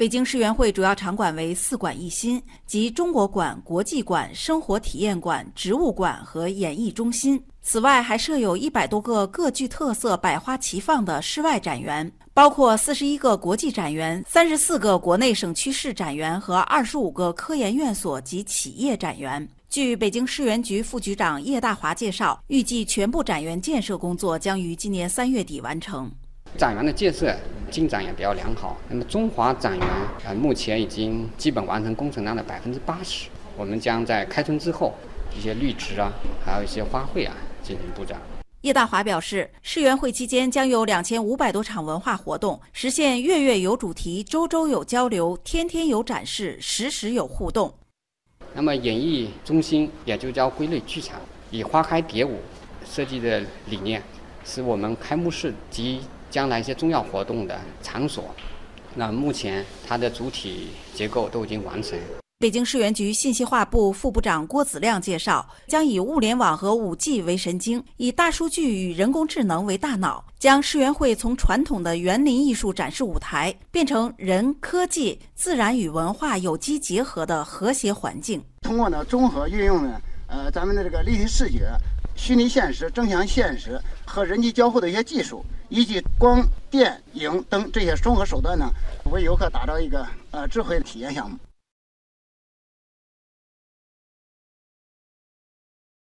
北京世园会主要场馆为四馆一新，即中国馆、国际馆、生活体验馆、植物馆和演艺中心。此外，还设有一百多个各具特色、百花齐放的室外展园，包括四十一个国际展园、三十四个国内省区市展园和二十五个科研院所及企业展园。据北京市园局副局长叶大华介绍，预计全部展园建设工作将于今年三月底完成。展园的建设进展也比较良好。那么中华展园呃目前已经基本完成工程量的百分之八十。我们将在开春之后，一些绿植啊，还有一些花卉啊进行布展。叶大华表示，世园会期间将有两千五百多场文化活动，实现月月有主题、周周有交流、天天有展示、时时有互动。那么演艺中心也就叫归类剧场，以花开蝶舞设计的理念，是我们开幕式及将来一些重要活动的场所。那目前它的主体结构都已经完成。北京市园局信息化部副部长郭子亮介绍，将以物联网和五 G 为神经，以大数据与人工智能为大脑，将世园会从传统的园林艺术展示舞台，变成人、科技、自然与文化有机结合的和谐环境。通过呢综合运用呢，呃，咱们的这个立体视觉、虚拟现实、增强现实和人机交互的一些技术，以及光电影等这些综合手段呢，为游客打造一个呃智慧体验项目。